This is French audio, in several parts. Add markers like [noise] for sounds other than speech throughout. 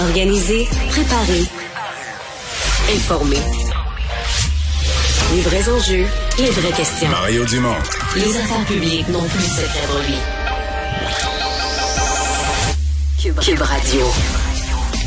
Organiser, préparer, informer. Les vrais enjeux, les vraies questions. Mario Dumont. Les affaires publiques n'ont plus cette rêverie. Cube, Cube Radio.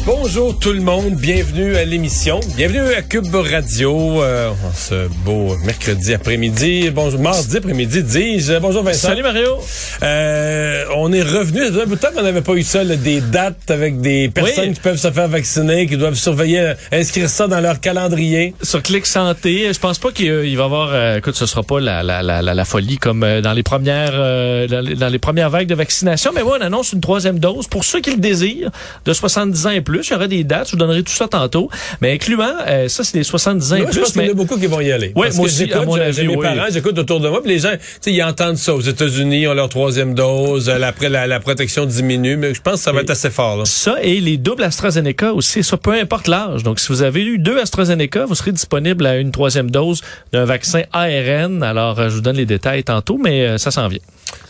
Bonjour tout le monde, bienvenue à l'émission, bienvenue à Cube Radio, euh, ce beau mercredi après-midi, bonjour, mardi après-midi, dis-je. Bonjour Vincent. Salut Mario. Euh, on est revenu, un bout de temps qu'on n'avait pas eu ça, là, des dates avec des personnes Oui. qui peuvent se faire vacciner, qui doivent surveiller, euh, inscrire ça dans leur calendrier. Sur Clic Santé, je pense pas qu'il il va y avoir, euh, écoute, ce sera pas la, la, la, la, folie comme euh, dans les premières euh, dans, les, premières vagues de vaccination, mais moi on annonce une troisième dose pour ceux qui le désirent, de 70 ans et plus. Il y aura des dates, je vous donnerai tout ça tantôt, mais incluant, euh, ça c'est les 70 ans et Moi, je pense plus, qu'il y en a beaucoup qui vont y aller. Parce moi que aussi, j'écoute, à mon j'ai- avis, j'ai mes oui. parents, j'écoute autour de moi, puis les gens, tu sais, ils entendent ça. Aux États-Unis, ils ont leur troisième dose, euh, après la, la protection diminue, mais je pense que ça va être assez fort. Là. Ça et les doubles AstraZeneca aussi, ça peu importe l'âge. Donc, si vous avez eu deux AstraZeneca, vous serez disponible à une troisième dose d'un vaccin ARN. Alors, euh, je vous donne les détails tantôt, mais ça s'en vient.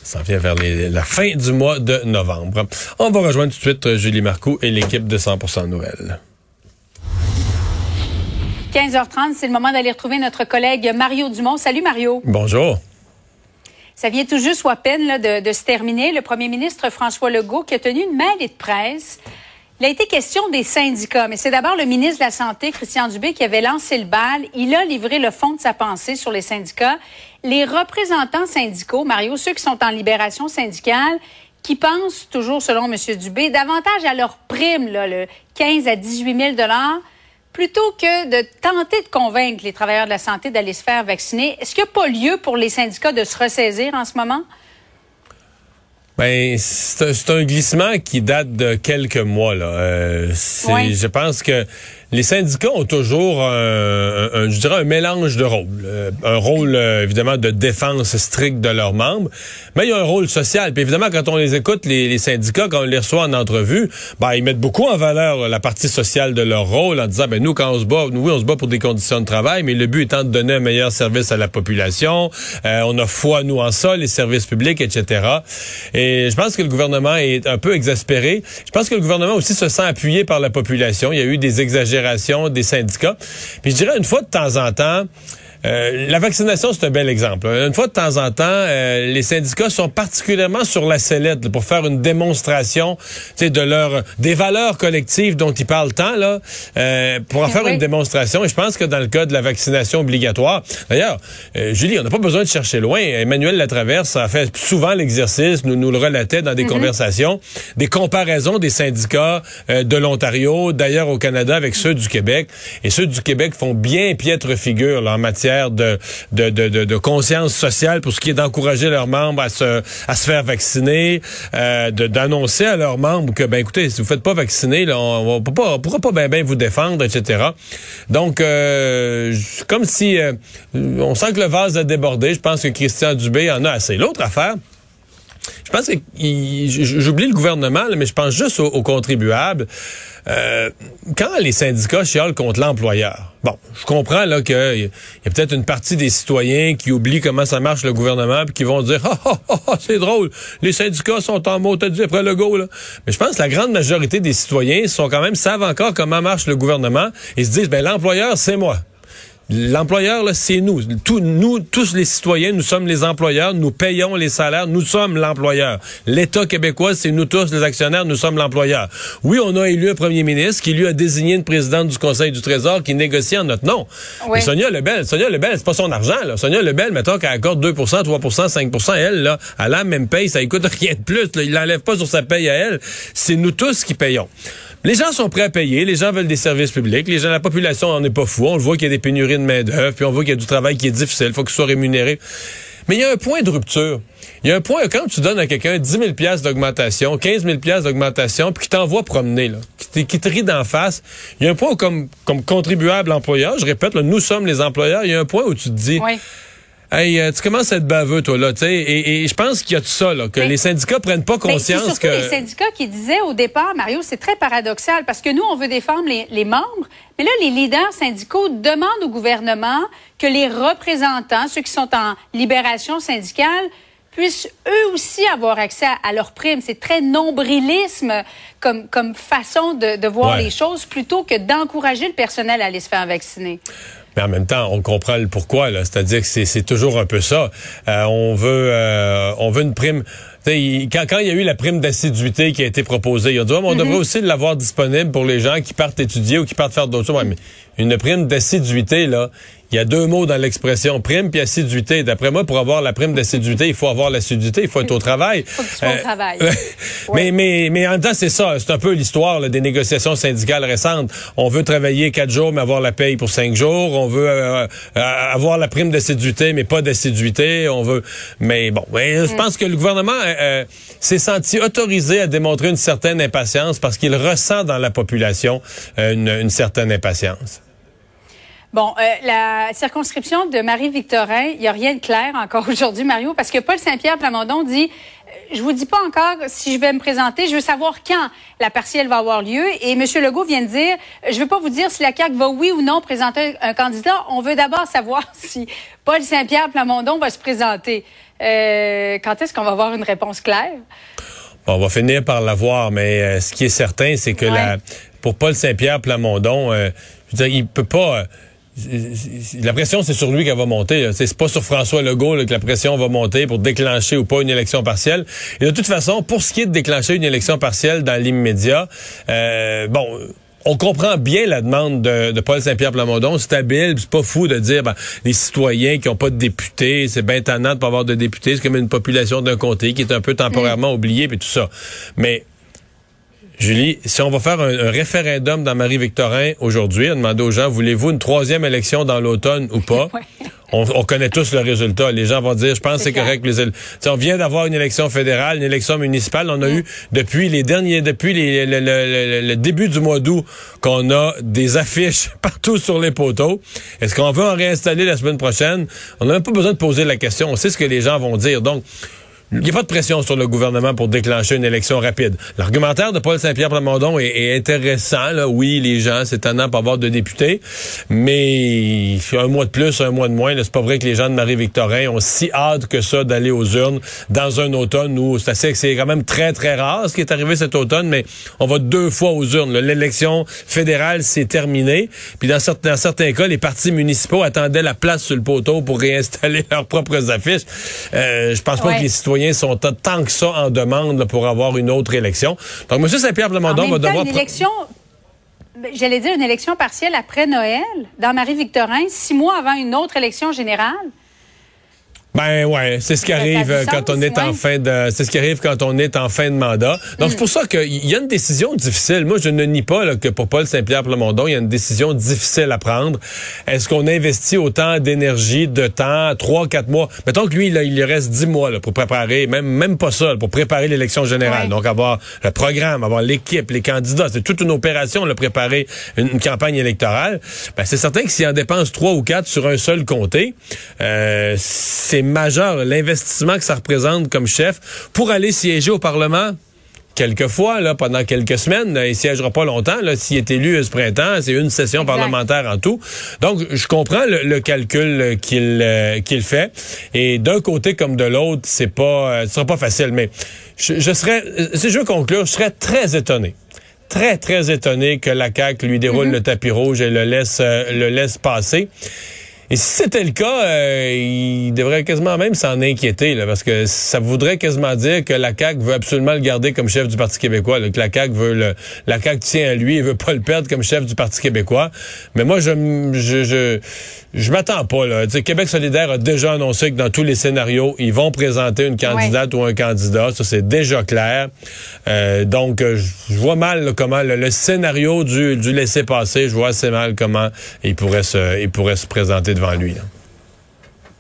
Ça vient vers les- la fin du mois de novembre. On va rejoindre tout de suite euh, Julie Marcoux et l'équipe de 100% Noël. 15h30, c'est le moment d'aller retrouver notre collègue Mario Dumont. Salut Mario. Bonjour. Ça vient tout juste ou à peine là, de, de se terminer. Le premier ministre François Legault qui a tenu une mêlée de presse. Il a été question des syndicats, mais c'est d'abord le ministre de la Santé, Christian Dubé, qui avait lancé le bal. Il a livré le fond de sa pensée sur les syndicats. Les représentants syndicaux, Mario, ceux qui sont en libération syndicale, qui pensent, toujours selon M. Dubé, davantage à leur prime, là, le 15 à 18 000 plutôt que de tenter de convaincre les travailleurs de la santé d'aller se faire vacciner. Est-ce qu'il n'y a pas lieu pour les syndicats de se ressaisir en ce moment? Ben, c'est un, glissement qui date de quelques mois. Là. Euh. Je pense que les syndicats ont toujours un, un- je dirais un mélange de rôles. Euh, un rôle, euh, évidemment, de défense stricte de leurs membres, mais il y a un rôle social. Puis évidemment, quand on les écoute, les, les syndicats, quand on les reçoit en entrevue, ben, ils mettent beaucoup en valeur la partie sociale de leur rôle en disant, ben nous, quand on se bat, nous, oui, on se bat pour des conditions de travail, mais le but étant de donner un meilleur service à la population. Euh, on a foi, nous, en ça, les services publics, etc. Et je pense que le gouvernement est un peu exaspéré. Je pense que le gouvernement aussi se sent appuyé par la population. Il y a eu des exagérations des syndicats. Puis je dirais une fois de temps en temps, euh, la vaccination, c'est un bel exemple. Une fois de temps en temps, euh, les syndicats sont particulièrement sur la sellette là, pour faire une démonstration de leur des valeurs collectives dont ils parlent tant, là, euh, pour en faire Oui. une démonstration. Et je pense que dans le cas de la vaccination obligatoire, d'ailleurs, Julie, on n'a pas besoin de chercher loin. Emmanuel Latraverse a fait souvent l'exercice, nous nous le relatait dans des conversations, des comparaisons des syndicats de l'Ontario, d'ailleurs au Canada, avec ceux du Québec. Et ceux du Québec font bien piètre figure là, en matière de, conscience sociale pour ce qui est d'encourager leurs membres à se, faire vacciner, euh, d'annoncer à leurs membres que, ben écoutez, si vous faites pas vacciner, là, on, on pourra pas bien ben vous défendre, etc. Donc, euh, comme si euh, on sent que le vase a débordé. Je pense que Christian Dubé en a assez. L'autre affaire, je pense que j'oublie le gouvernement, là, mais je pense juste aux, contribuables. Euh, quand les syndicats chialent contre l'employeur, bon, je comprends là qu'il y a peut-être une partie des citoyens qui oublient comment ça marche le gouvernement puis qui vont dire [laughs] ah, ah, ah, c'est drôle, les syndicats sont en mot, dit après le go là. Mais je pense que la grande majorité des citoyens sont quand même savent encore comment marche le gouvernement et se disent ben l'employeur c'est moi. L'employeur, là, c'est nous. Tous, nous, tous les citoyens, nous sommes les employeurs, nous payons les salaires, nous sommes l'employeur. L'État québécois, c'est nous tous, les actionnaires, nous sommes l'employeur. Oui, on a élu un premier ministre qui lui a désigné une présidente du Conseil du Trésor qui négocie en notre nom. Oui. Mais Sonia Lebel, Sonia Lebel, c'est pas son argent, là. Sonia Lebel, mettons qu'elle accorde 2% 3% 5% elle, là, elle a la même paye, ça lui coûte [laughs] rien de plus, là. Il l'enlève pas sur sa paye à elle. C'est nous tous qui payons. Les gens sont prêts à payer, les gens veulent des services publics, les gens, la population en est pas fou. On le voit qu'il y a des pénuries de main-d'œuvre, puis on voit qu'il y a du travail qui est difficile, il faut qu'il soit rémunéré. Mais il y a un point de rupture. il y a un point, quand tu donnes à quelqu'un 10 000 piastres d'augmentation, 15 000 piastres d'augmentation, puis qu'il t'envoie promener, là, qui, te rit d'en face, il y a un point où, comme, comme contribuable employeur, je répète, là, nous sommes les employeurs, il y a un point où tu te dis... Hey, euh, tu commences à être baveux, toi, là, tu sais. Et, et je pense qu'il y a tout ça, là, que Mais- les syndicats prennent pas Ben, c'est conscience surtout que. les syndicats qui disaient au départ, Mario, c'est très paradoxal parce que nous, on veut défendre les, les membres, mais là, les leaders syndicaux demandent au gouvernement que les représentants, ceux qui sont en libération syndicale, puissent eux aussi avoir accès à, à leurs primes. C'est très nombrilisme comme, comme façon de, de voir Ouais. les choses plutôt que d'encourager le personnel à aller se faire vacciner. Mais en même temps, on comprend le pourquoi. là. C'est-à-dire que c'est- toujours un peu ça. Euh, on veut, euh, on veut une prime. Il- Quand, quand il y a eu la prime d'assiduité qui a été proposée, il a dit, Ah, mais on devrait aussi l'avoir disponible pour les gens qui partent étudier ou qui partent faire d'autres choses. Ouais, mais une prime d'assiduité, là, il y a deux mots dans l'expression prime puis assiduité. D'après moi, pour avoir la prime d'assiduité, il faut avoir l'assiduité, il faut être au travail. [laughs] Faut que tu sois au travail. [laughs] mais, mais, mais en même temps, c'est ça. C'est un peu l'histoire des négociations syndicales récentes. On veut travailler quatre jours, mais avoir la paye pour cinq jours. On veut euh, euh, avoir la prime d'assiduité, mais pas d'assiduité. On veut. Mais bon, ouais, je pense que le gouvernement euh, euh, s'est senti autorisé à démontrer une certaine impatience parce qu'il ressent dans la population euh, une, une certaine impatience. Bon, euh, la circonscription de Marie-Victorin, il n'y a rien de clair encore [laughs] aujourd'hui, Mario, parce que Paul Saint-Pierre Plamondon dit euh, je vous dis pas encore si je vais me présenter, je veux savoir quand la partielle va avoir lieu. Et M. Legault vient de dire, je veux pas vous dire si la CAQ va oui ou non présenter un candidat. On veut d'abord savoir [laughs] si Paul Saint-Pierre Plamondon va se présenter. Euh, quand est-ce qu'on va avoir une réponse claire? On va finir par l'avoir, mais euh, ce qui est certain, c'est que Ouais. la, pour Paul Saint-Pierre Plamondon, euh, je veux dire, il peut pas. La pression, c'est sur lui qu'elle va monter. C'est pas sur François Legault là, que la pression va monter pour déclencher ou pas une élection partielle. Et de toute façon, pour ce qui est de déclencher une élection partielle dans l'immédiat, euh, bon. On comprend bien la demande de, de Paul Saint-Pierre Plamondon. C'est habile, c'est pas fou de dire ben, les citoyens qui ont pas de députés, c'est bien tannant de pas avoir de députés. C'est comme une population d'un comté qui est un peu temporairement oubliée, puis tout ça. Mais Julie, si on va faire un, un référendum dans Marie-Victorin aujourd'hui, on demande aux gens, voulez-vous une troisième élection dans l'automne ou pas? [laughs] Ouais. On, on connaît tous le résultat. Les gens vont dire, je pense que C'est correct. Les, éle- Tu sais, on vient d'avoir une élection fédérale, une élection municipale. On a Mm. eu depuis les derniers, depuis les- le, le- le- le début du mois d'août, qu'on a des affiches [laughs] partout sur les poteaux. Est-ce qu'on veut en réinstaller la semaine prochaine? On n'a même pas besoin de poser la question. On sait ce que les gens vont dire. Donc il n'y a pas de pression sur le gouvernement pour déclencher une élection rapide. L'argumentaire de Paul Saint-Pierre Plamondon est, est intéressant. Là. Oui, les gens, c'est étonnant pour avoir de députés, mais un mois de plus, un mois de moins, c'est pas vrai que les gens de Marie-Victorin ont si hâte que ça d'aller aux urnes dans un automne où c'est assez, c'est quand même très, très rare ce qui est arrivé cet automne, mais on va deux fois aux urnes. L'élection fédérale, c'est terminé. Puis dans certains, dans certains cas, les partis municipaux attendaient la place sur le poteau pour réinstaller [laughs] leurs propres affiches. Euh, je pense pas Ouais. que les citoyens sont tant que ça en demande là, pour avoir une autre élection. Donc, M. Saint-Pierre En Plamondon même va temps, devoir... une élection, ben, j'allais dire une élection partielle après Noël, dans Marie-Victorin, six mois avant une autre élection générale. Ben ouais, c'est ce qui arrive euh, quand on est en fin de c'est ce qui arrive quand on est en fin de mandat. Donc c'est pour ça qu'il y a une décision difficile. Moi je ne nie pas là, que pour Paul Saint-Pierre Plamondon, il y a une décision difficile à prendre. Est-ce qu'on investit autant d'énergie, de temps, trois quatre mois? Mettons que lui là, il lui reste dix mois là, pour préparer même même pas ça, là, pour préparer l'élection générale. Ouais. Donc avoir le programme, avoir l'équipe, les candidats, c'est toute une opération de préparer une, une campagne électorale. Ben c'est certain que s'il en dépense trois ou quatre sur un seul comté, euh, c'est majeur l'investissement que ça représente comme chef pour aller siéger au Parlement. Quelquefois, là, pendant quelques semaines, là, il siégera pas longtemps. S'il est élu euh, ce printemps, c'est une session Exact. parlementaire en tout. Donc, je comprends le, le calcul euh, qu'il euh, qu'il fait. Et d'un côté comme de l'autre, c'est pas, euh, ce sera pas facile. Mais je, je serais, si je veux conclure, je serais très étonné très, très étonné que la CAQ lui déroule le tapis rouge et le laisse, euh, le laisse passer. Et si c'était le cas, euh, il devrait quasiment même s'en inquiéter, là, parce que ça voudrait quasiment dire que la CAQ veut absolument le garder comme chef du Parti québécois, là, que la CAQ veut le, la CAQ tient à lui et veut pas le perdre comme chef du Parti québécois. Mais moi, je, je, je, je m'attends pas, là. Québec solidaire a déjà annoncé que dans tous les scénarios, ils vont présenter une candidate ou un candidat. Ça, c'est déjà clair. Euh, donc, euh, je vois mal là, comment le, le scénario du, du laisser passer, je vois assez mal comment il pourrait se, il pourrait se présenter devant lui. là.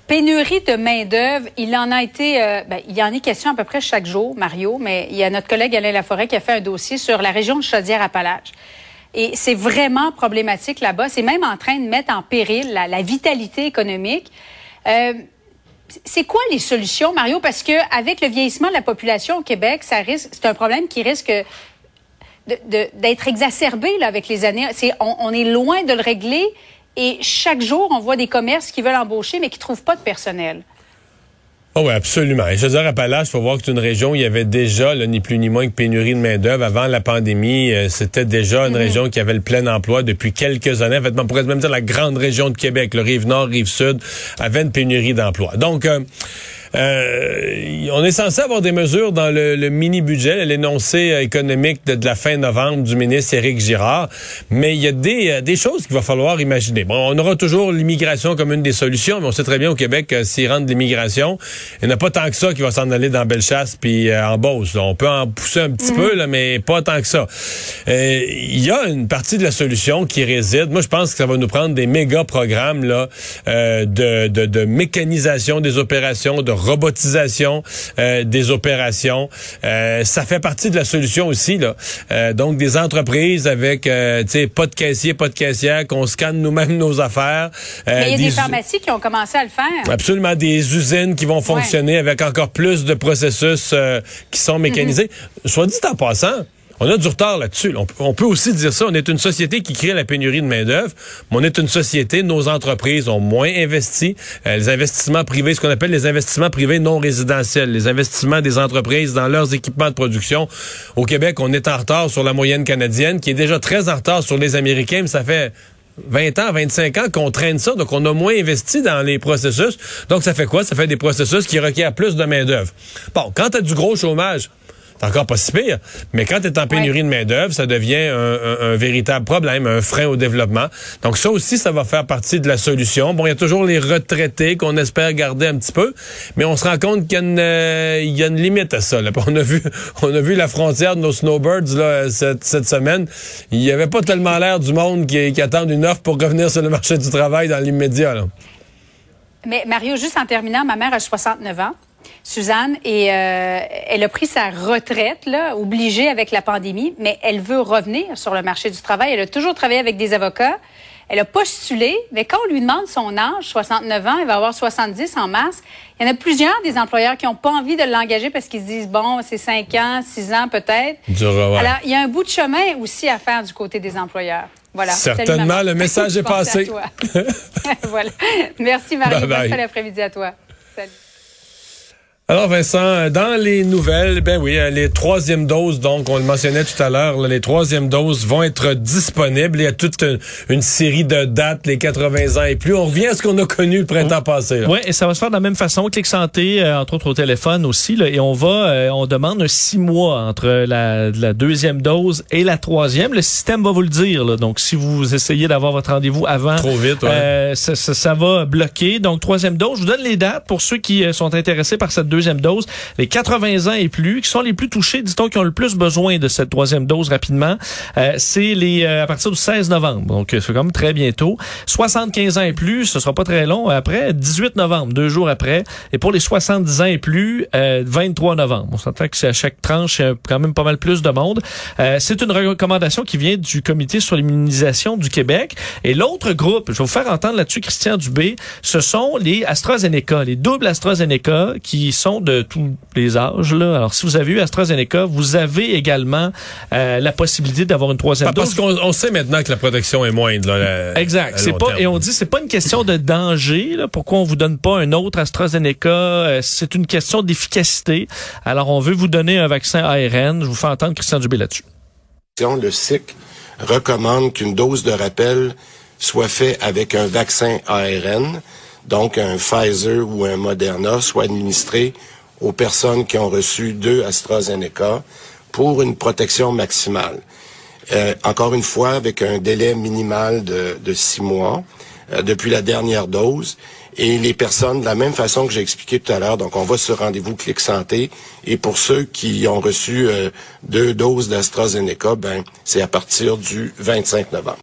Pénurie de main-d'œuvre, il en a été, euh, ben, il y en est question à peu près chaque jour, Mario, mais il y a notre collègue Alain Laforêt qui a fait un dossier sur la région de Chaudière-Appalaches. Et c'est vraiment problématique là-bas. C'est même en train de mettre en péril la, vitalité économique. Euh, c'est quoi les solutions, Mario? Parce que avec le vieillissement de la population au Québec, ça risque, c'est un problème qui risque d'être exacerbé là, avec les années. on, on, est loin de le régler et chaque jour, on voit des commerces qui veulent embaucher, mais qui trouvent pas de personnel. Oh oui, absolument. Et je veux dire, Appalaches, il faut voir que c'est une région où il y avait déjà, ni plus ni moins que pénurie de main-d'œuvre. Avant la pandémie, euh, c'était déjà une mhm. région qui avait le plein emploi depuis quelques années. En fait, on pourrait même dire la grande région de Québec, le Rive-Nord, Rive-Sud, avait une pénurie d'emploi. Donc, euh, euh, on est censé avoir des mesures dans le, mini-budget, l'énoncé euh, économique de, la fin novembre du ministre Éric Girard, mais il y a des, euh, des choses qu'il va falloir imaginer. Bon, on aura toujours l'immigration comme une des solutions, mais on sait très bien au Québec, euh, s'il rentre de l'immigration, il n'y en a pas tant que ça qui va s'en aller dans Bellechasse puis en Beauce. On peut en pousser un petit mhm. peu, là, mais pas tant que ça. Il y a une partie de la solution qui réside. Moi, je pense que ça va nous prendre des méga programmes là, de, de, de mécanisation des opérations, de robotisation euh, des opérations. Euh, ça fait partie de la solution aussi. Là. Euh, donc, des entreprises avec, tu sais, pas de caissier, pas de caissière, qu'on scanne nous-mêmes nos affaires. Mais il y a des, pharmacies qui ont commencé à le faire. Absolument, des usines qui vont fonctionner avec encore plus de processus qui sont mécanisés. Mm-hmm. Soit dit en passant, on a du retard là-dessus. On, peut aussi dire ça. On est une société qui crée la pénurie de main-d'œuvre, on est une société, nos entreprises ont moins investi. Euh, les investissements privés, ce qu'on appelle les investissements privés non résidentiels, les investissements des entreprises dans leurs équipements de production. Au Québec, on est en retard sur la moyenne canadienne, qui est déjà très en retard sur les Américains, mais ça fait 20 ans, 25 ans qu'on traîne ça, donc on a moins investi dans les processus. Donc ça fait quoi? Ça fait des processus qui requièrent plus de main-d'œuvre. Bon, quand tu as du gros chômage, encore pas si pire. Mais quand tu es en pénurie de main-d'œuvre, ça devient un, véritable problème, un frein au développement. Donc ça aussi, ça va faire partie de la solution. Bon, il y a toujours les retraités qu'on espère garder un petit peu, mais on se rend compte qu'il y, euh, y, a une limite à ça. Là. [laughs] On a vu on a vu la frontière de nos snowbirds là, cette, cette semaine. Il n'y avait pas tellement l'air du monde qui, qui attend une offre pour revenir sur le marché du travail dans l'immédiat. Mais Mario, juste en terminant, ma mère a 69 ans. Suzanne, et euh, elle a pris sa retraite, là, obligée avec la pandémie, mais elle veut revenir sur le marché du travail. Elle a toujours travaillé avec des avocats. Elle a postulé, mais quand on lui demande son âge, 69 ans, elle va avoir 70 en mars, il y en a plusieurs des employeurs qui n'ont pas envie de l'engager parce qu'ils se disent, bon, c'est 5 ans, 6 ans peut-être. Alors, il y a un bout de chemin aussi à faire du côté des employeurs. Voilà. Certainement, le message est [laughs] passé. [laughs] voilà. Merci Marie. Bonne fin d'après-midi à toi. Alors Vincent, dans les nouvelles, ben oui, euh, les troisièmes doses, donc on le mentionnait tout à l'heure, les troisièmes doses vont être disponibles. Il y a toute une, série de dates, les 80 ans et plus. On revient à ce qu'on a connu le printemps passé. Oui, et ça va se faire de la même façon. Clic Santé, euh, entre autres au téléphone aussi, là, et on va, euh, on demande six mois entre la, la, deuxième dose et la troisième. Le système va vous le dire. Là. Donc si vous essayez d'avoir votre rendez-vous avant, trop vite, ça, ça, ça, va bloquer. Donc troisième dose, je vous donne les dates pour ceux qui sont intéressés par cette deuxième dose. Les 80 ans et plus, qui sont les plus touchés, dit-on, qui ont le plus besoin de cette troisième dose rapidement, euh, c'est les euh, à partir du 16 novembre. Donc, c'est quand même très bientôt. 75 ans et plus, ce sera pas très long. Après, 18 novembre, deux jours après. Et pour les 70 ans et plus, 23 euh, novembre. On s'entend que c'est à chaque tranche, quand même pas mal plus de monde. c'est une recommandation qui vient du Comité sur l'immunisation du Québec. Et l'autre groupe, je vais vous faire entendre là-dessus Christian Dubé, ce sont les AstraZeneca, les doubles AstraZeneca qui sont de tous les âges. Là. Alors, si vous avez eu AstraZeneca, vous avez également euh, la possibilité d'avoir une troisième dose. Parce qu'on sait maintenant que la protection est moindre. Là, exact. C'est pas et on dit c'est pas une question de danger. Là, pourquoi on vous donne pas un autre AstraZeneca? Euh, C'est une question d'efficacité. Alors, on veut vous donner un vaccin ARN. Je vous fais entendre Christian Dubé là-dessus. Le SIC recommande qu'une dose de rappel soit faite avec un vaccin ARN, donc un Pfizer ou un Moderna, soit administré aux personnes qui ont reçu deux AstraZeneca pour une protection maximale. Euh, encore une fois, avec un délai minimal de, six mois euh, depuis la dernière dose. Et les personnes, de la même façon que j'ai expliqué tout à l'heure, donc on va sur rendez-vous Clic Santé. Et pour ceux qui ont reçu euh, deux doses d'AstraZeneca, ben c'est à partir du 25 novembre.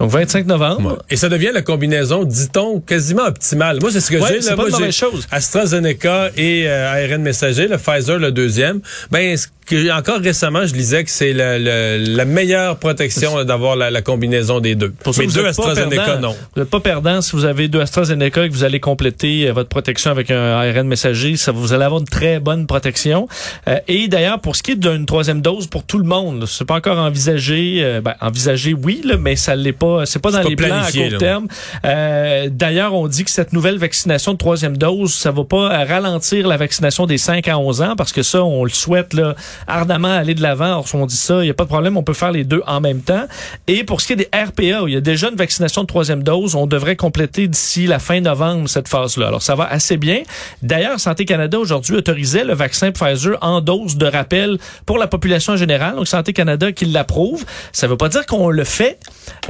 Donc 25 novembre. Et ça devient la combinaison, dit-on, quasiment optimale. Moi, c'est ce que Ouais, j'ai. c'est là. pas Moi, j'ai chose. AstraZeneca et euh, ARN messager, le Pfizer le deuxième. Ben, ce que, encore récemment, je lisais que c'est le- le- la meilleure protection là, d'avoir la, la combinaison des deux. Pour ça, Mais vous deux AstraZeneca, perdant. non. Vous n'êtes pas perdant si vous avez deux AstraZeneca et que vous allez compléter euh, votre protection avec un ARN messager. Ça, vous allez avoir une très bonne protection. Euh, et d'ailleurs, pour ce qui est d'une troisième dose pour tout le monde, là, c'est pas encore envisagé. euh, ben, envisagé, oui, là, mais ça l'est pas. C'est pas dans pas les plans à court là. terme. Euh, d'ailleurs, on dit que cette nouvelle vaccination de troisième dose, ça va pas ralentir la vaccination des 5 à 11 ans parce que ça, on le souhaite là, ardemment aller de l'avant. Alors, si on dit ça, il n'y a pas de problème, on peut faire les deux en même temps. Et pour ce qui est des RPA, où il y a déjà une vaccination de troisième dose, on devrait compléter d'ici la fin novembre cette phase-là. Alors, ça va assez bien. D'ailleurs, Santé Canada aujourd'hui autorisait le vaccin Pfizer en dose de rappel pour la population générale. Donc, Santé Canada qui l'approuve. Ça veut pas dire qu'on le fait,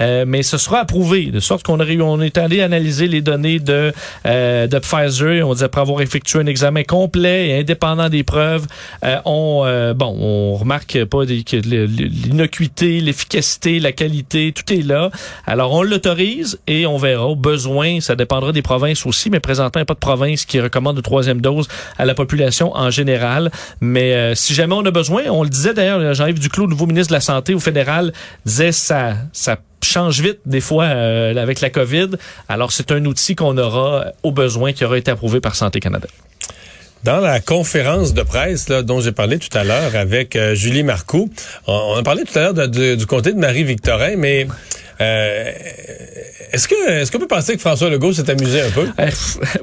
euh, mais ce sera approuvé. De sorte qu'on on est allé analyser les données de, euh, de Pfizer. On dit après avoir effectué un examen complet et indépendant des preuves, euh, on, euh, bon, on remarque pas l'innocuité, l'efficacité, la qualité, tout est là. Alors, on l'autorise et on verra. Au besoin, ça dépendra des provinces aussi, mais présentement, il n'y a pas de province qui recommande une troisième dose à la population en général. Mais euh, si jamais on a besoin, on le disait d'ailleurs, Jean-Yves Duclos, nouveau ministre de la Santé au fédéral, disait ça, ça change vite des fois euh, avec la COVID. Alors, c'est un outil qu'on aura au besoin qui aura été approuvé par Santé Canada. Dans la conférence de presse dont j'ai parlé tout à l'heure avec euh, Julie Marcoux, on, on a parlé tout à l'heure du comté de Marie-Victorin, mais euh, est-ce que est-ce qu'on peut penser que François Legault s'est amusé un peu? Euh,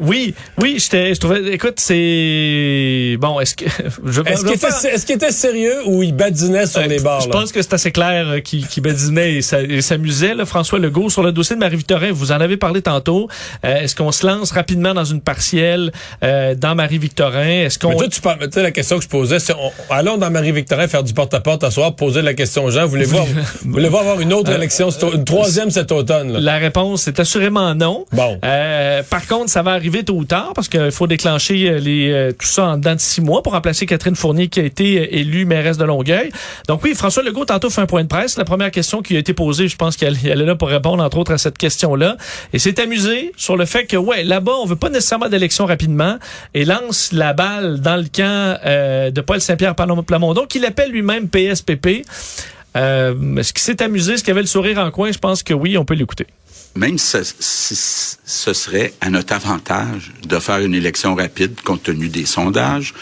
oui, oui, j'étais, je trouvais, écoute, c'est bon. Est-ce que [laughs] je, Est-ce qu'il était, est-ce qu'il était sérieux ou il badinait sur Euh, les bords? Je pense que c'est assez clair euh, qu'il qui badinait et s'a- et s'amusait. là, François Legault, sur le dossier de Marie-Victorin, vous en avez parlé tantôt. Euh, Est-ce qu'on se lance rapidement dans une partielle euh, dans Marie-Victorin? Est-ce qu'on... Mais toi, tu parles, la question que je posais, c'est on- allons dans Marie-Victorin faire du porte-à-porte à soir, poser la question aux gens. Voulez-vous voulez-vous avoir une autre élection, une troisième cet automne? Là? La réponse est assurément non. Bon. Euh, par contre, ça va arriver tôt ou tard parce qu'il faut déclencher euh, les, euh, tout ça en dedans de six mois pour remplacer Catherine Fournier qui a été euh, élue mairesse de Longueuil. Donc oui, François Legault tantôt fait un point de presse. La première question qui a été posée, je pense qu'elle elle est là pour répondre entre autres à cette question-là. Et s'est amusé sur le fait que ouais, là-bas, on veut pas nécessairement d'élection rapidement et lance la balle dans le camp euh, de Paul Saint-Pierre Plamondon qu'il appelle lui-même PSPP. Euh, est-ce qu'il s'est amusé? Est-ce qu'il avait le sourire en coin? Je pense que oui, on peut l'écouter. Même si ce, si ce serait à notre avantage de faire une élection rapide compte tenu des sondages,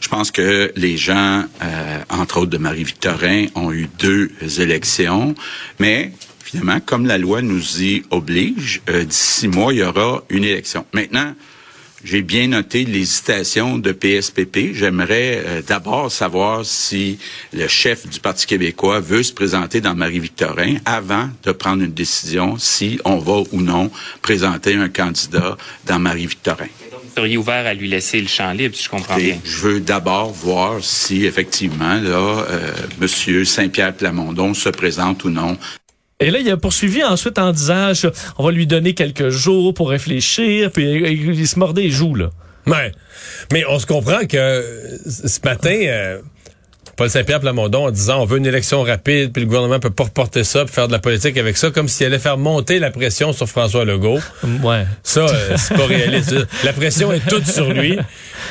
je pense que les gens, euh, entre autres de Marie-Victorin, ont eu deux élections, mais finalement, comme la loi nous y oblige, euh, d'ici six mois, il y aura une élection. Maintenant, j'ai bien noté l'hésitation de PSPP. J'aimerais euh, d'abord savoir si le chef du Parti québécois veut se présenter dans Marie-Victorin avant de prendre une décision si on va ou non présenter un candidat dans Marie-Victorin. Vous seriez ouvert à lui laisser le champ libre, si je comprends Et bien. je veux d'abord voir si effectivement là, euh, Monsieur Saint-Pierre Plamondon se présente ou non Et là, il a poursuivi ensuite en disant, on va lui donner quelques jours pour réfléchir, puis il, il se mordait les joues, là. Ouais. Mais on se comprend que euh, ce matin, euh, Paul Saint-Pierre Plamondon en disant on veut une élection rapide, puis le gouvernement peut pas reporter ça, puis faire de la politique avec ça, comme s'il allait faire monter la pression sur François Legault. Ouais. Ça, euh, c'est pas réaliste. [laughs] La pression est toute sur lui.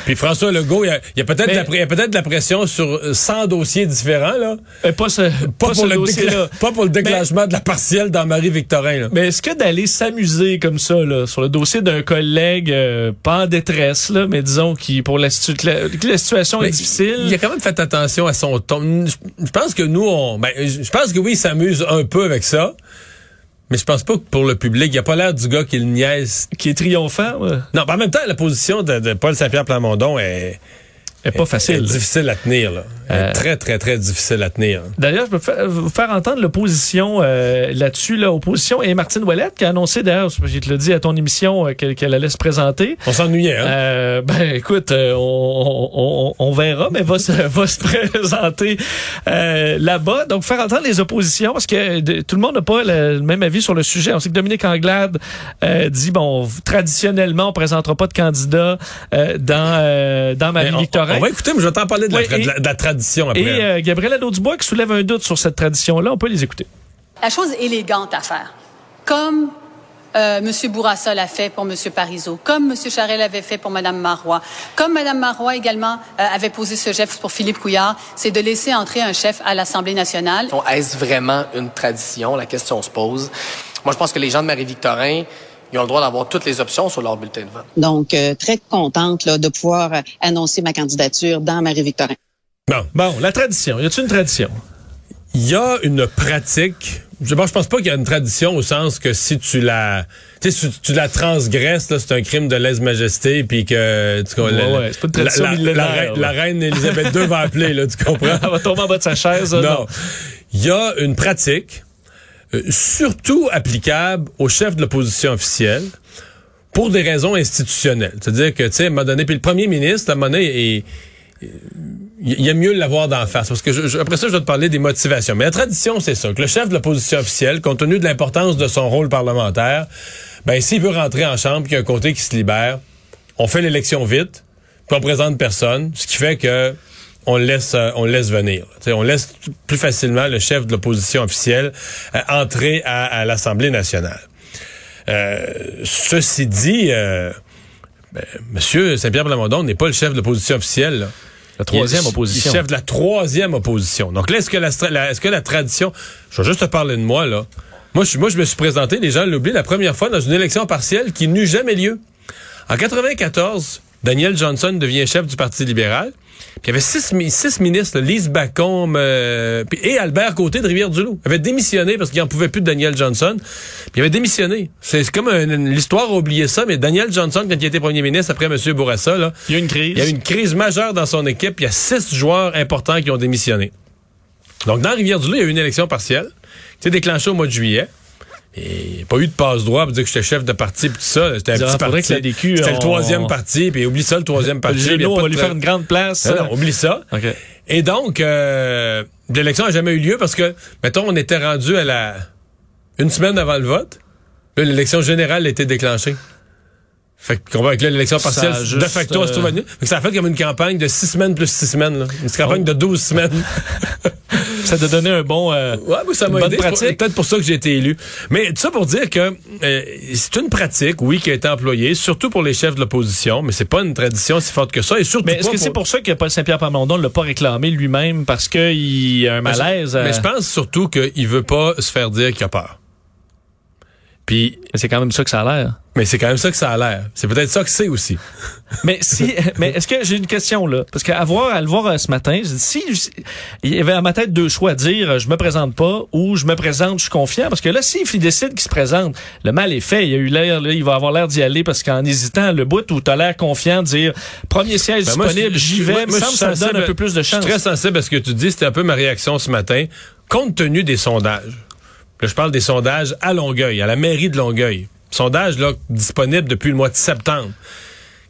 Puis François Legault, il y a, peut-être de la de pression sur euh, 100 dossiers différents, là. Euh, pas ce, Pas, pas pour, ce le dossier-là. décla- pas pour le déclenchement de la partielle dans Marie-Victorin. Mais est-ce que d'aller s'amuser comme ça là, sur le dossier d'un collègue euh, pas en détresse là, mais disons qui pour la, la, la situation est difficile? Il a quand même fait attention à son ton. Je pense que nous, on, ben, je pense que oui, il s'amuse un peu avec ça. Mais je pense pas que pour le public, il a pas l'air du gars qui le niaise. qui est triomphant, ouais. Non, ben, en même temps, la position de, de Paul Saint-Pierre Plamondon est, est pas est facile. difficile à tenir. Là. Elle Euh, très, très, très difficile à tenir. D'ailleurs, je peux vous faire entendre l'opposition euh, là-dessus, là, opposition et Martine Ouellette qui a annoncé d'ailleurs, je te l'ai dit à ton émission euh, qu'elle qu'elle allait se présenter. On s'ennuyait, hein? Euh, ben écoute, on, on, on verra, mais va se, [laughs] va se présenter euh, là-bas. Donc faire entendre les oppositions parce que de- tout le monde n'a pas le, le même avis sur le sujet. On sait que Dominique Anglade euh, dit bon traditionnellement on présentera pas de candidat euh, dans euh, dans Mais on, va écouter, mais je vais t'en parler de, la, Oui, tra- et- de la- de la tradition après. Et euh, Gabriel Nadeau-Dubois qui soulève un doute sur cette tradition-là. On peut les écouter. La chose élégante à faire, comme euh, M. Bourassa l'a fait pour M. Parizeau, comme M. Charest l'avait fait pour Mme Marois, comme Mme Marois également euh, avait posé ce geste pour Philippe Couillard, c'est de laisser entrer un chef à l'Assemblée nationale. Est-ce vraiment une tradition? La question se pose. Moi, je pense que les gens de Marie-Victorin, ils ont le droit d'avoir toutes les options sur leur bulletin de vote. Donc, euh, très contente là, de pouvoir euh, annoncer ma candidature dans Marie-Victorin. Bon, Bon, la tradition. Y a-t-il une tradition? il y a une pratique. Je, bon, je pense pas qu'il y a une tradition au sens que si tu la, si tu la transgresses, là, c'est un crime de lèse-majesté, puis que tu comprends, Ouais, la- ouais, pas une tradition la, la- millénaire, la reine- là. la reine Élisabeth II va appeler, là, tu comprends? [laughs] Elle va tomber en bas de sa chaise. là, non. Il y a une pratique, euh, surtout applicable au chef de l'opposition officielle, pour des raisons institutionnelles. C'est-à-dire que, tu sais, à un moment donné, puis le premier ministre, à un moment donné, il y a mieux l'avoir d'en face. Parce que je- après ça, je vais te parler des motivations. Mais la tradition, c'est ça, que le chef de l'opposition officielle, compte tenu de l'importance de son rôle parlementaire, ben s'il veut rentrer en chambre, qu'il y a un côté qui se libère, on fait l'élection vite, puis on présente personne, ce qui fait que on le laisse, euh, on le laisse venir. On laisse plus facilement le chef de l'opposition officielle euh, entrer à, à l'Assemblée nationale. Euh, ceci dit, euh, ben, Monsieur Saint-Pierre Plamondon n'est pas le chef de l'opposition officielle. là. La troisième Il est- opposition. il est chef de la troisième opposition. Donc là, est-ce que la, stra- la- est-ce que la tradition... Je vais juste te parler de moi, là. Moi, je, moi, je me suis présenté, les gens l'oublient, la première fois dans une élection partielle qui n'eut jamais lieu. En 94, Daniel Johnson devient chef du Parti libéral. Puis il y avait six, mi- six ministres, là, Lise Bacombe euh, et Albert Côté de Rivière-du-Loup. avaient démissionné parce qu'ils n'en pouvaient plus de Daniel Johnson. Puis il avait démissionné. C'est comme l'histoire a oublié ça, mais Daniel Johnson, quand il était premier ministre après M. Bourassa, là, Il y a une crise. il y a eu une crise majeure dans son équipe. Il y a six joueurs importants qui ont démissionné. Donc, dans Rivière-du-Loup, il y a eu une élection partielle qui s'est déclenchée au mois de juillet. Et il n'y a pas eu de passe-droit pour dire que j'étais chef de parti puis tout ça. C'était un petit parti. C'était on- le troisième parti, puis oublie ça, le troisième parti. Le on va lui faire une grande place. Non, non, oublie ça. OK. Et donc, euh, l'élection n'a jamais eu lieu parce que, mettons, on était rendu à la une semaine avant le vote. Là, l'élection générale a été déclenchée. Fait que, comprends, que là, l'élection partielle, de facto, euh, tout venu. Fait que ça a fait comme une campagne de six semaines plus six semaines. Là. Une campagne de 12 semaines. [laughs] Ça t'a donné un bon... euh, Ouais, moi, ça m'a aidé. C'est pratique. peut-être pour ça que j'ai été élu. Mais tout ça pour dire que euh, c'est une pratique, oui, qui a été employée, surtout pour les chefs de l'opposition, mais c'est pas une tradition si forte que ça. Et surtout Mais est-ce que c'est pour ça que Paul Saint-Pierre Plamondon ne l'a pas réclamé lui-même parce qu'il a un Mais je- malaise? Mais je pense surtout qu'il veut pas se faire dire qu'il a peur. Puis, C'est quand même ça que ça a l'air. mais c'est quand même ça que ça a l'air. C'est peut-être ça que c'est aussi. [laughs] Mais si, mais est-ce que j'ai une question là? Parce qu'à voir, à le voir euh, ce matin, si il y avait à ma tête deux choix, dire euh, je me présente pas ou je me présente, je suis confiant. Parce que là, s'il décide qu'il se présente, le mal est fait. Il a eu l'air, là, il va avoir l'air d'y aller parce qu'en hésitant, le bout où t'as l'air confiant, dire premier siège Ben, disponible, j'y vais, moi, me moi, semble ça me donne un peu plus de Je suis chance. très sensible à ce que tu dis. C'était un peu ma réaction ce matin. Compte tenu des sondages. Je parle des sondages à Longueuil, à la mairie de Longueuil. Sondage là, disponible depuis le mois de septembre.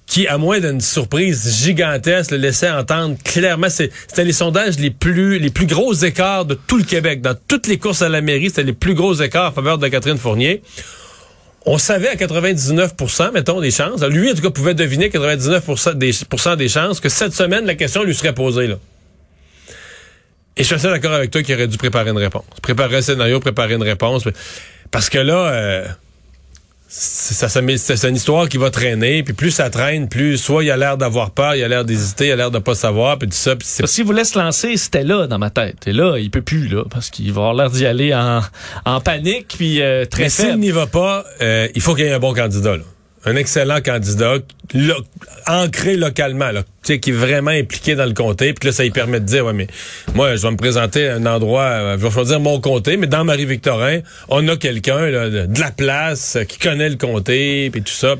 Qui, à moins d'une surprise gigantesque, le laissait entendre clairement. C'était les sondages les plus, les plus gros écarts de tout le Québec. Dans toutes les courses à la mairie, c'était les plus gros écarts en faveur de Catherine Fournier. On savait à 99% mettons, des chances. Lui, en tout cas, pouvait deviner 99 des, des chances que cette semaine, la question lui serait posée. Là. Et je suis assez d'accord avec toi qu'il aurait dû préparer une réponse. Préparer un scénario, préparer une réponse. Parce que là, euh, c'est ça, ça c'est une histoire qui va traîner. Puis plus ça traîne, plus soit il a l'air d'avoir peur, il a l'air d'hésiter, il a l'air de pas savoir, puis tout ça. Puis c'est Parce voulait se lancer, c'était là dans ma tête. Et là, il peut plus là parce qu'il va avoir l'air d'y aller en, en panique puis euh, très Mais s'il n'y va pas, euh, il faut qu'il y ait un bon candidat. Là. Un excellent candidat, lo- ancré localement, là, tu sais, qui est vraiment impliqué dans le comté. Puis là, ça lui permet de dire, ouais, mais moi, je vais me présenter à un endroit, euh, je vais choisir mon comté, mais dans Marie-Victorin, on a quelqu'un de, la place euh, qui connaît le comté, puis tout ça.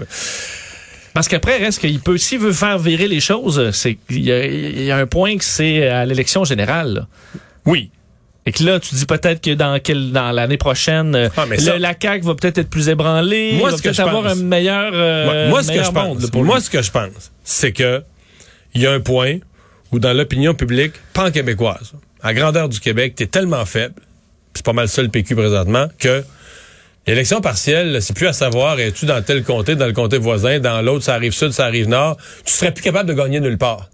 Parce qu'après, reste qu'il peut, s'il veut faire virer les choses, c'est il y a, il y a un point que c'est à l'élection générale. là. Oui. Et que là, tu dis peut-être que dans quel, dans l'année prochaine, euh, Ah, le- la CAQ va peut-être être plus ébranlée. Moi, va ce que peut-être je avoir pense- un meilleur, euh, moi, moi, ce que je pense, là, moi, lui. ce que je pense, c'est que il y a un point où dans l'opinion publique pan-québécoise, à grandeur du Québec, t'es tellement faible, c'est pas mal ça le PQ présentement, que l'élection partielle, c'est plus à savoir es-tu dans tel comté, dans le comté voisin, dans l'autre, ça arrive sud, ça arrive nord, tu serais plus capable de gagner nulle part.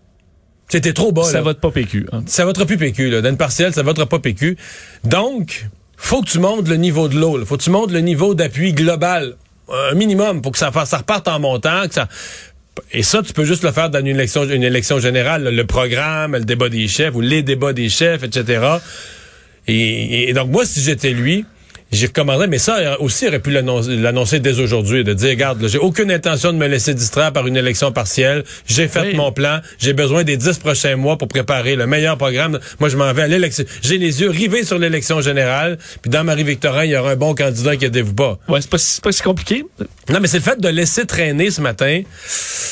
C'était trop bas. Ça là. vote pas PQ. hein. Ça votera plus PQ. Là. Dans une partielle, ça votera pas PQ. Donc, faut que tu montes le niveau de l'eau. Faut que tu montes le niveau d'appui global. Un minimum. Faut que ça, ça reparte en montant. Que ça... Et ça, tu peux juste le faire dans une élection, une élection générale. là. Le programme, le débat des chefs ou les débats des chefs, etc. Et, et donc, moi, si j'étais lui, j'y recommanderais, mais ça euh, aussi, aurait pu l'annoncer dès aujourd'hui, de dire, regarde, j'ai aucune intention de me laisser distraire par une élection partielle. J'ai fait Oui. mon plan. J'ai besoin des dix prochains mois pour préparer le meilleur programme. Moi, je m'en vais à l'élection. J'ai les yeux rivés sur l'élection générale. Puis dans Marie-Victorin, il y aura un bon candidat qui vous pas. Ouais, c'est pas, pas si compliqué. Non, mais c'est le fait de laisser traîner ce matin.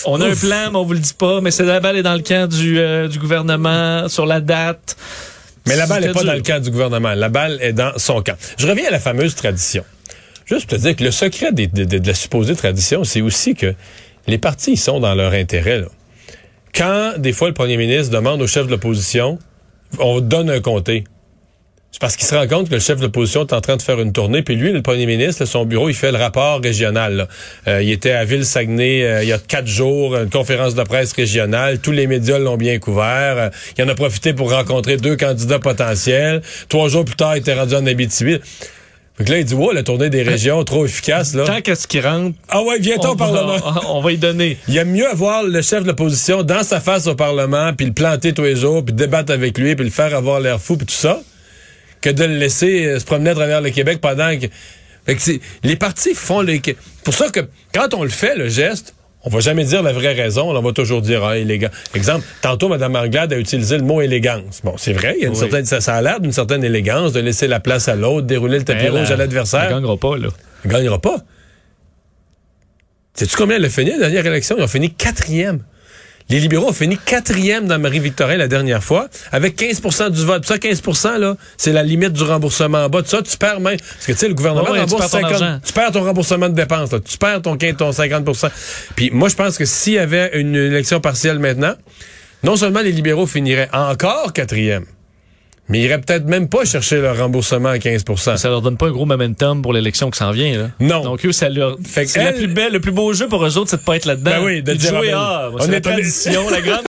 On a un plan, mais on vous le dit pas. Mais c'est la balle est dans le camp du, euh, du gouvernement sur la date. Mais la balle n'est pas dur. dans le camp du gouvernement. La balle est dans son camp. Je reviens à la fameuse tradition. Juste pour te dire que le secret des- de, de- de la supposée tradition, c'est aussi que les partis, ils sont dans leur intérêt. là. Quand, des fois, le premier ministre demande au chef de l'opposition, on donne un comté. C'est parce qu'il se rend compte que le chef de l'opposition est en train de faire une tournée, puis lui, le premier ministre, son bureau, il fait le rapport régional. Euh, il était à Ville-Saguenay euh, il y a quatre jours, une conférence de presse régionale. Tous les médias l'ont bien couvert. Euh, il en a profité pour rencontrer deux candidats potentiels. Trois jours plus tard, il était rendu en Abitibi. Fait que là, il dit, ouais, la tournée des régions, trop efficace, là. Tant qu'est-ce qui rentre, Ah ouais, viens-t'en au on, Parlement. [laughs] on va y donner. Il aime mieux avoir le chef de l'opposition dans sa face au Parlement, puis le planter tous les jours, puis débattre avec lui, puis le faire avoir l'air fou, puis tout ça, que de le laisser euh, se promener à travers le Québec pendant que... Fait que les partis font les... Pour ça que quand on le fait, le geste, on va jamais dire la vraie raison, on va toujours dire ah, élégant. Exemple, tantôt, Mme Anglade a utilisé le mot élégance. Bon, c'est vrai, il y a une Oui. certaine, ça, ça a l'air d'une certaine élégance de laisser la place à l'autre, dérouler le tapis Elle, rouge à l'adversaire. Elle gagnera pas, là. Elle gagnera pas. Sais-tu combien elle a fini la dernière élection? Ils ont fini quatrième. Les libéraux ont fini quatrième dans Marie-Victorin la dernière fois, avec 15% du vote. Puis ça, 15 là, c'est la limite du remboursement en bas. Tu ça, tu perds même. Parce que, tu sais, le gouvernement ouais, tu rembourse perds ton 50 argent. Tu perds ton remboursement de dépenses. là. Tu perds ton 15, ton 50% Puis moi, je pense que s'il y avait une élection partielle maintenant, non seulement les libéraux finiraient encore quatrième, mais ils iraient peut-être même pas chercher leur remboursement à 15% Ça leur donne pas un gros momentum pour l'élection qui s'en vient, là. Non. Donc, eux, ça leur. Fait que C'est la plus belle, le plus beau jeu pour eux autres, c'est de pas être là-dedans. Ben oui, de dire, jouer, ah, ben, ah, on la est tradition, la grande [laughs]